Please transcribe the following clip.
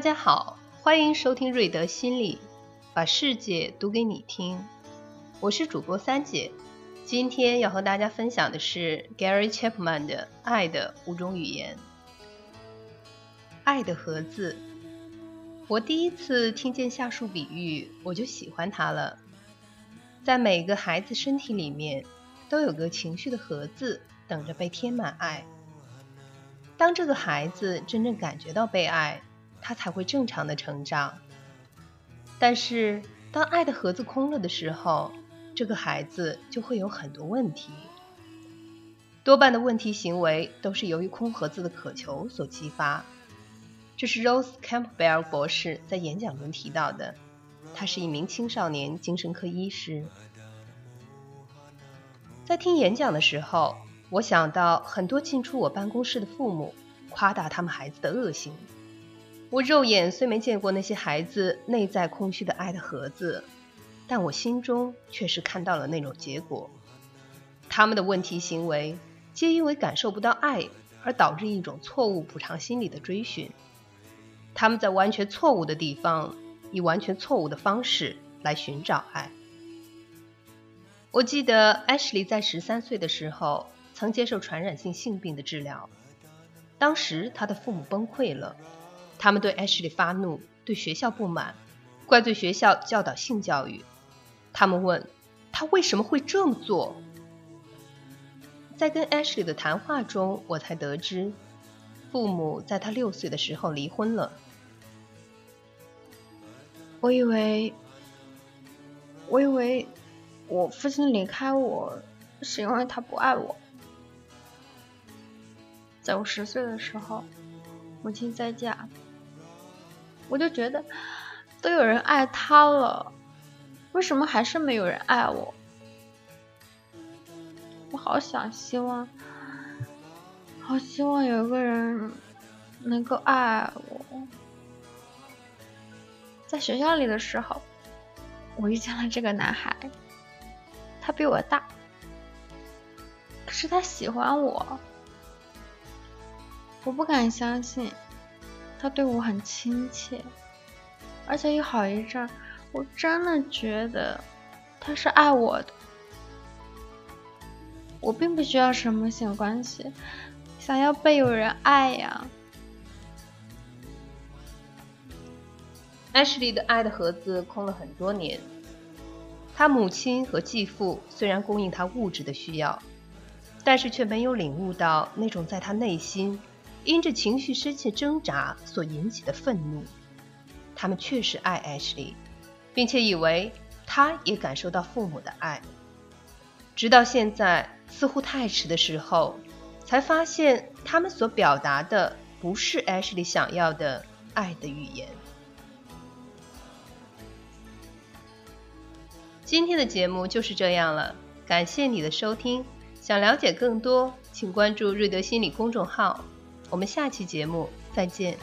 大家好，欢迎收听瑞德心理，把世界读给你听。我是主播三姐，今天要和大家分享的是 Gary Chapman 的《爱的五种语言》。爱的盒子，我第一次听见下述比喻，我就喜欢它了。在每个孩子身体里面，都有个情绪的盒子，等着被填满爱。当这个孩子真正感觉到被爱，他才会正常的成长。但是，当爱的盒子空了的时候，这个孩子就会有很多问题。多半的问题行为都是由于空盒子的渴求所激发。这是 Rose Campbell 博士在演讲中提到的。他是一名青少年精神科医师。在听演讲的时候。我想到很多进出我办公室的父母夸大他们孩子的恶行。我肉眼虽没见过那些孩子内在空虚的爱的盒子，但我心中却是看到了那种结果。他们的问题行为皆因为感受不到爱而导致一种错误补偿心理的追寻。他们在完全错误的地方以完全错误的方式来寻找爱。我记得 Ashley 在十三岁的时候。曾接受传染性性病的治疗，当时他的父母崩溃了，他们对 Ashley 发怒，对学校不满，怪罪学校教导性教育。他们问他为什么会这么做。在跟 Ashley 的谈话中，我才得知，父母在他六岁的时候离婚了。我以为，我以为我父亲离开我是因为他不爱我。在我十岁的时候，母亲再嫁，我就觉得都有人爱他了，为什么还是没有人爱我？我好想希望，好希望有个人能够爱我。在学校里的时候，我遇见了这个男孩，他比我大，可是他喜欢我。我不敢相信，他对我很亲切，而且有好一阵，我真的觉得他是爱我的。我并不需要什么性关系，想要被有人爱呀。Ashley 的爱的盒子空了很多年，他母亲和继父虽然供应他物质的需要，但是却没有领悟到那种在他内心。因着情绪深切挣扎所引起的愤怒，他们确实爱 Ashley，并且以为他也感受到父母的爱。直到现在，似乎太迟的时候，才发现他们所表达的不是 Ashley 想要的爱的语言。今天的节目就是这样了，感谢你的收听。想了解更多，请关注瑞德心理公众号。我们下期节目再见。